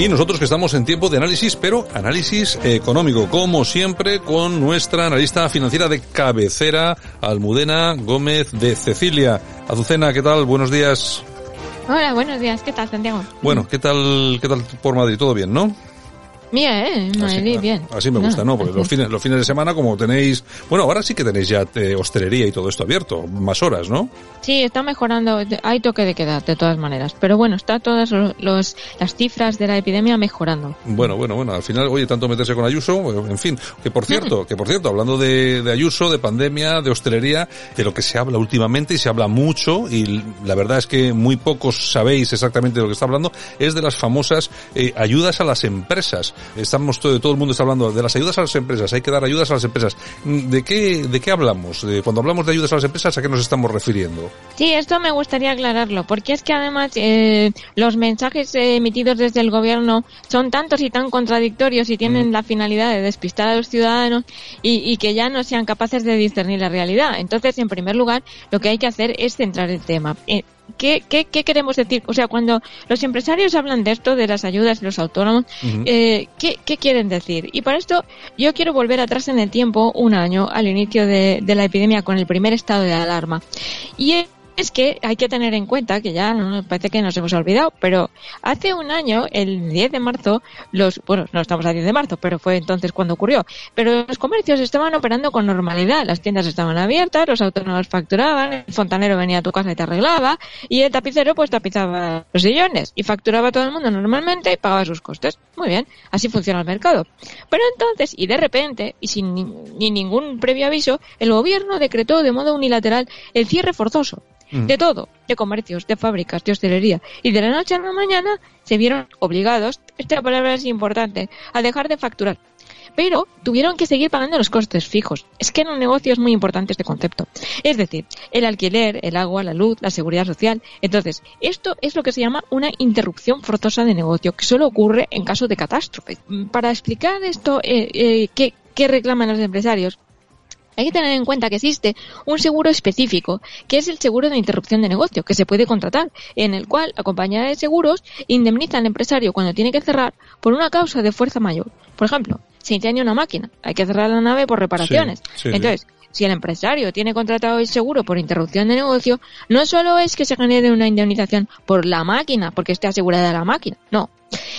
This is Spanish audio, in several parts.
Y nosotros que estamos en tiempo de análisis, pero análisis económico, como siempre, con nuestra analista financiera de cabecera, Almudena Gómez de Cecilia. Azucena, ¿qué tal? Buenos días. Hola, buenos días. ¿Qué tal, Santiago? Bueno, ¿qué tal, qué tal por Madrid? ¿Todo bien, no? Bien, así, bien. Así me gusta, ¿no? Porque los fines, los fines de semana, como tenéis, bueno, ahora sí que tenéis ya eh, hostelería y todo esto abierto, más horas, ¿no? Sí, está mejorando, hay toque de queda de todas maneras, pero bueno, está todas los, las cifras de la epidemia mejorando. Bueno, bueno, bueno, al final, oye, tanto meterse con Ayuso, en fin, que por cierto, que por cierto, hablando de, de Ayuso, de pandemia, de hostelería, de lo que se habla últimamente y se habla mucho y la verdad es que muy pocos sabéis exactamente de lo que está hablando, es de las famosas eh, ayudas a las empresas estamos todo, todo el mundo está hablando de las ayudas a las empresas, hay que dar ayudas a las empresas. ¿De qué, de qué hablamos? De, cuando hablamos de ayudas a las empresas, ¿a qué nos estamos refiriendo? Sí, esto me gustaría aclararlo, porque es que además eh, los mensajes emitidos desde el gobierno son tantos y tan contradictorios y tienen mm. la finalidad de despistar a los ciudadanos y, y que ya no sean capaces de discernir la realidad. Entonces, en primer lugar, lo que hay que hacer es centrar el tema. ¿Qué, qué, qué queremos decir? O sea, cuando los empresarios hablan de esto, de las ayudas de los autónomos, eh, ¿qué, ¿qué, quieren decir? Y para esto yo quiero volver atrás en el tiempo, un año, al inicio de, de la epidemia, con el primer estado de alarma. Y es que hay que tener en cuenta que ya no, parece que nos hemos olvidado, pero hace un año, el 10 de marzo, los, bueno, no estamos a 10 de marzo, pero fue entonces cuando ocurrió, pero los comercios estaban operando con normalidad, las tiendas estaban abiertas, los autónomos facturaban, el fontanero venía a tu casa y te arreglaba, y el tapicero pues tapizaba los sillones y facturaba todo el mundo normalmente y pagaba sus costes. Muy bien, así funciona el mercado. Pero entonces, y de repente, y sin ni ningún previo aviso, el gobierno decretó de modo unilateral el cierre forzoso Mm. de todo, de comercios, de fábricas, de hostelería. Y de la noche a la mañana se vieron obligados, esta palabra es importante, a dejar de facturar. Pero tuvieron que seguir pagando los costes fijos. Es que en un negocio es muy importante este concepto. Es decir, el alquiler, el agua, la luz, la seguridad social. Entonces, esto es lo que se llama una interrupción forzosa de negocio, que solo ocurre en caso de catástrofe. Para explicar esto, eh, eh, ¿qué, ¿qué reclaman los empresarios? Hay que tener en cuenta que existe un seguro específico, que es el seguro de interrupción de negocio, que se puede contratar, en el cual la compañía de seguros indemniza al empresario cuando tiene que cerrar por una causa de fuerza mayor. Por ejemplo, se incendia una máquina, hay que cerrar la nave por reparaciones. Entonces, si el empresario tiene contratado el seguro por interrupción de negocio, no solo es que se genere una indemnización por la máquina, porque esté asegurada la máquina, no,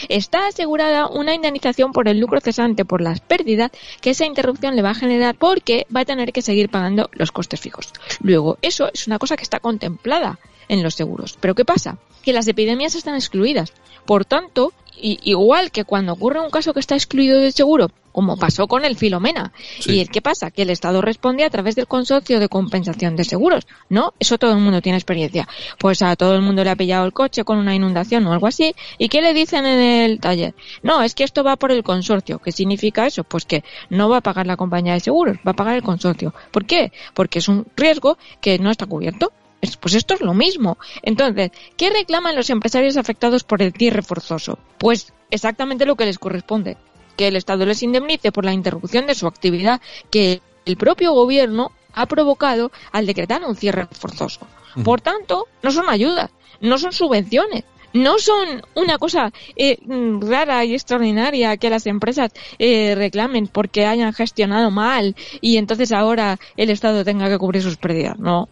Está asegurada una indemnización por el lucro cesante por las pérdidas que esa interrupción le va a generar porque va a tener que seguir pagando los costes fijos. Luego, eso es una cosa que está contemplada en los seguros. Pero ¿qué pasa? Que las epidemias están excluidas. Por tanto, igual que cuando ocurre un caso que está excluido del seguro, como pasó con el Filomena. ¿Y qué pasa? Que el Estado responde a través del consorcio de compensación de seguros. ¿No? Eso todo el mundo tiene experiencia. Pues a todo el mundo le ha pillado el coche con una inundación o algo así. ¿Y qué le dicen en el taller? No, es que esto va por el consorcio. ¿Qué significa eso? Pues que no va a pagar la compañía de seguros, va a pagar el consorcio. ¿Por qué? Porque es un riesgo que no está cubierto. Pues esto es lo mismo. Entonces, ¿qué reclaman los empresarios afectados por el cierre forzoso? Pues exactamente lo que les corresponde, que el Estado les indemnice por la interrupción de su actividad que el propio gobierno ha provocado al decretar un cierre forzoso. Por tanto, no son ayudas, no son subvenciones, no son una cosa eh, rara y extraordinaria que las empresas eh, reclamen porque hayan gestionado mal y entonces ahora el Estado tenga que cubrir sus pérdidas. No,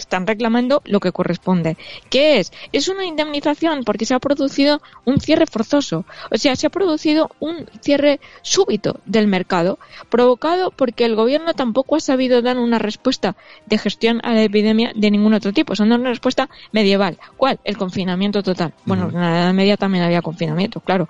están reclamando lo que corresponde. ¿Qué es? Es una indemnización porque se ha producido un cierre forzoso. O sea, se ha producido un cierre súbito del mercado, provocado porque el gobierno tampoco ha sabido dar una respuesta de gestión a la epidemia de ningún otro tipo. Son una respuesta medieval. ¿Cuál? El confinamiento total. Bueno, en la Edad Media también había confinamiento, claro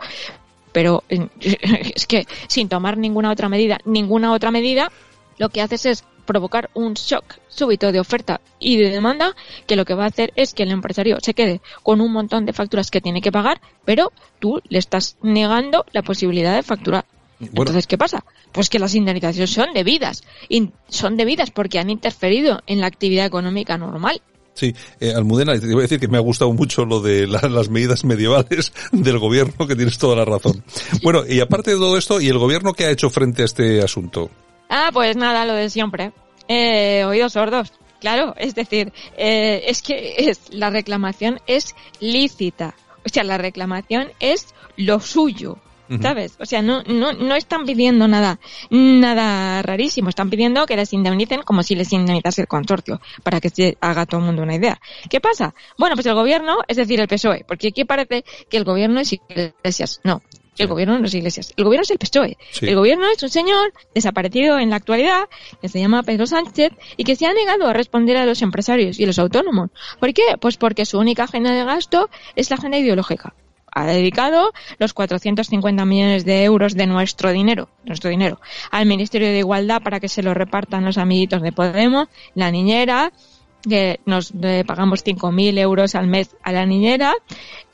pero es que sin tomar ninguna otra medida, ninguna otra medida, lo que haces es provocar un shock súbito de oferta y de demanda que lo que va a hacer es que el empresario se quede con un montón de facturas que tiene que pagar, pero tú le estás negando la posibilidad de facturar. Entonces, ¿qué pasa? Pues que las indemnizaciones son debidas. Y son debidas porque han interferido en la actividad económica normal. Sí, eh, Almudena, te iba a decir que me ha gustado mucho lo de las medidas medievales del gobierno, que tienes toda la razón. Bueno, y aparte de todo esto, ¿y el gobierno qué ha hecho frente a este asunto? Ah, pues nada, lo de siempre. Eh, oídos sordos. Claro, es decir, eh, es que es, la reclamación es lícita. O sea, la reclamación es lo suyo. ¿Sabes? O sea, no, no, no están pidiendo nada, nada rarísimo. Están pidiendo que les indemnicen como si les indemnizase el consorcio, para que se haga todo el mundo una idea. ¿Qué pasa? Bueno, pues el gobierno, es decir, el PSOE, porque aquí parece que el gobierno es Iglesias. No, el gobierno no es Iglesias. El gobierno es el PSOE. El gobierno es un señor desaparecido en la actualidad que se llama Pedro Sánchez y que se ha negado a responder a los empresarios y los autónomos. ¿Por qué? Pues porque su única agenda de gasto es la agenda ideológica ha dedicado los 450 millones de euros de nuestro dinero, nuestro dinero, al Ministerio de Igualdad para que se lo repartan los amiguitos de Podemos, la niñera, que nos pagamos 5.000 euros al mes a la niñera,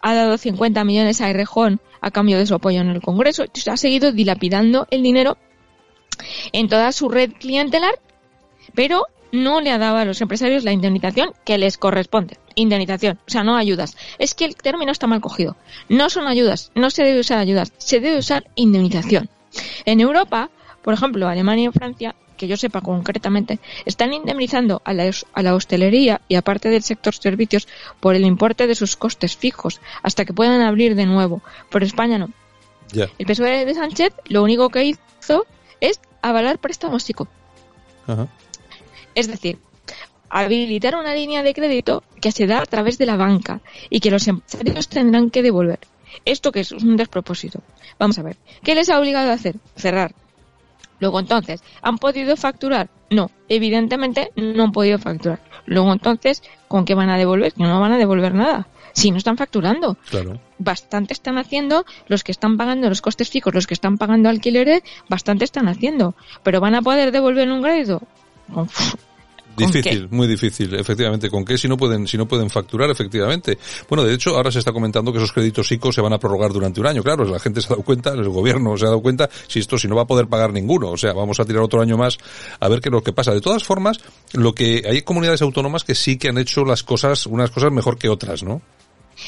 ha dado 50 millones a Errejón a cambio de su apoyo en el Congreso, ha seguido dilapidando el dinero en toda su red clientelar, pero no le ha dado a los empresarios la indemnización que les corresponde indemnización, o sea, no ayudas. Es que el término está mal cogido. No son ayudas, no se debe usar ayudas, se debe usar indemnización. En Europa, por ejemplo, Alemania y Francia, que yo sepa concretamente, están indemnizando a la, a la hostelería y aparte del sector servicios por el importe de sus costes fijos hasta que puedan abrir de nuevo. Por España no. El PSOE de Sánchez lo único que hizo es avalar préstamos psico. Es decir, habilitar una línea de crédito que se da a través de la banca y que los empresarios tendrán que devolver. ¿Esto que es? un despropósito. Vamos a ver. ¿Qué les ha obligado a hacer? Cerrar. Luego entonces, ¿han podido facturar? No, evidentemente no han podido facturar. Luego entonces, ¿con qué van a devolver? Que no van a devolver nada. Si no están facturando. Claro. Bastante están haciendo los que están pagando los costes fijos, los que están pagando alquileres, bastante están haciendo. Pero van a poder devolver un crédito. Difícil, muy difícil, efectivamente. ¿Con qué si no pueden, si no pueden facturar, efectivamente? Bueno, de hecho, ahora se está comentando que esos créditos ICO se van a prorrogar durante un año. Claro, la gente se ha dado cuenta, el gobierno se ha dado cuenta, si esto, si no va a poder pagar ninguno. O sea, vamos a tirar otro año más a ver qué es lo que pasa. De todas formas, lo que, hay comunidades autónomas que sí que han hecho las cosas, unas cosas mejor que otras, ¿no?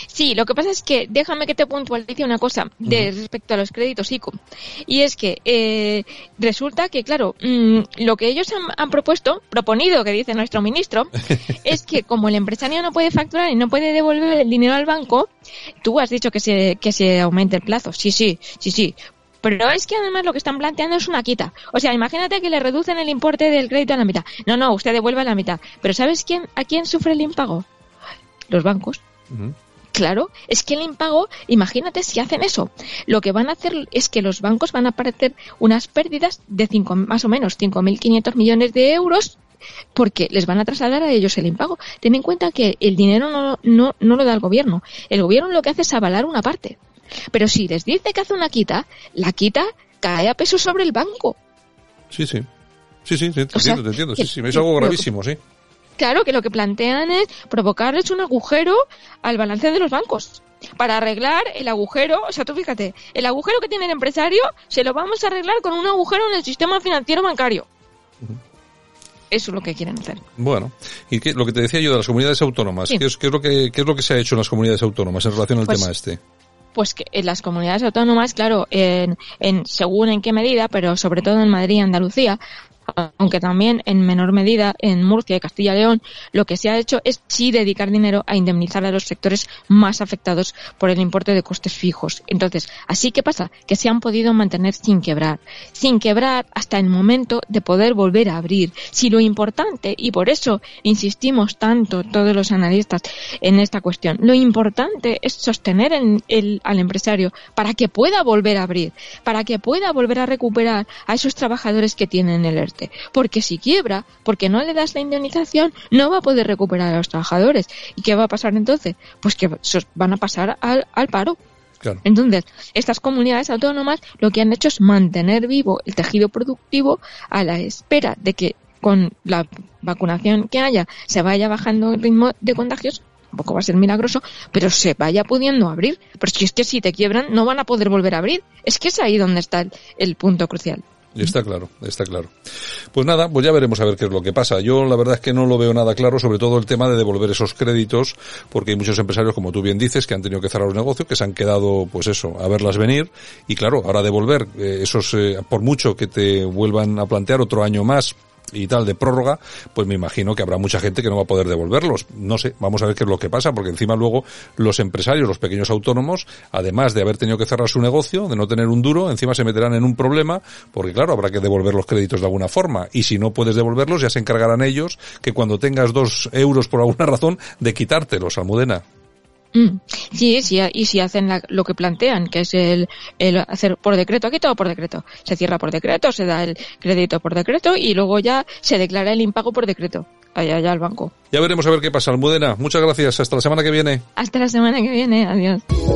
Sí, lo que pasa es que déjame que te puntualice una cosa de respecto a los créditos ICO. Y es que eh, resulta que, claro, mm, lo que ellos han, propuesto, proponido, que dice nuestro ministro, es que como el empresario no puede facturar y no puede devolver el dinero al banco, tú has dicho que se, que se aumente el plazo. Sí, sí, sí, sí. Pero es que además lo que están planteando es una quita. O sea, imagínate que le reducen el importe del crédito a la mitad. No, no, usted devuelve a la mitad. Pero ¿sabes quién, a quién sufre el impago? Los bancos. Claro, es que el impago, imagínate si hacen eso. Lo que van a hacer es que los bancos van a aparecer unas pérdidas de cinco, más o menos 5.500 millones de euros porque les van a trasladar a ellos el impago. Ten en cuenta que el dinero no, no, no lo da el gobierno. El gobierno lo que hace es avalar una parte. Pero si les dice que hace una quita, la quita cae a peso sobre el banco. Sí, sí. Sí, sí, te entiendo, te entiendo. Sí, sí, es algo gravísimo, sí. Claro, que lo que plantean es provocarles un agujero al balance de los bancos. Para arreglar el agujero, o sea, tú fíjate, el agujero que tiene el empresario se lo vamos a arreglar con un agujero en el sistema financiero bancario. Eso es lo que quieren hacer. Bueno, y qué, lo que te decía yo de las comunidades autónomas, ¿qué, es, lo que, ¿qué es lo que se ha hecho en las comunidades autónomas en relación al pues tema este? Pues que en las comunidades autónomas, claro, en, en, según en qué medida, pero sobre todo en Madrid y Andalucía, aunque también en menor medida en Murcia y Castilla y León, lo que se ha hecho es sí dedicar dinero a indemnizar a los sectores más afectados por el importe de costes fijos. Entonces, así que pasa que se han podido mantener sin quebrar, sin quebrar hasta el momento de poder volver a abrir. Si lo importante, y por eso insistimos tanto todos los analistas en esta cuestión, lo importante es sostener al empresario para que pueda volver a abrir, para que pueda volver a recuperar a esos trabajadores que tienen el ERTE porque si quiebra, porque no le das la indemnización, no va a poder recuperar a los trabajadores. ¿Y qué va a pasar entonces? Pues que van a pasar al, paro. Entonces, estas comunidades autónomas lo que han hecho es mantener vivo el tejido productivo a la espera de que con la vacunación que haya se vaya bajando el ritmo de contagios tampoco va a ser milagroso, pero se vaya pudiendo abrir. Pero si es que si te quiebran, no van a poder volver a abrir. Es que es ahí donde está el punto crucial. Está claro, está claro. Pues nada, pues ya veremos a ver qué es lo que pasa. Yo la verdad es que no lo veo nada claro, sobre todo el tema de devolver esos créditos, porque hay muchos empresarios, como tú bien dices, que han tenido que cerrar los negocios, que se han quedado, pues eso, a verlas venir. Y claro, ahora devolver eh, esos, eh, por mucho que te vuelvan a plantear otro año más, y tal de prórroga, pues me imagino que habrá mucha gente que no va a poder devolverlos. No sé, vamos a ver qué es lo que pasa, porque encima luego los empresarios, los pequeños autónomos, además de haber tenido que cerrar su negocio, de no tener un duro, encima se meterán en un problema, porque claro, habrá que devolver los créditos de alguna forma. Y si no puedes devolverlos, ya se encargarán ellos que cuando tengas dos euros por alguna razón, de quitártelos, Almudena. Mm. Sí, sí, y si hacen lo que plantean, que es el, el, hacer por decreto, aquí todo por decreto. Se cierra por decreto, se da el crédito por decreto y luego ya se declara el impago por decreto. Allá, allá al banco. Ya veremos a ver qué pasa, Almudena. Muchas gracias. Hasta la semana que viene. Hasta la semana que viene. Adiós.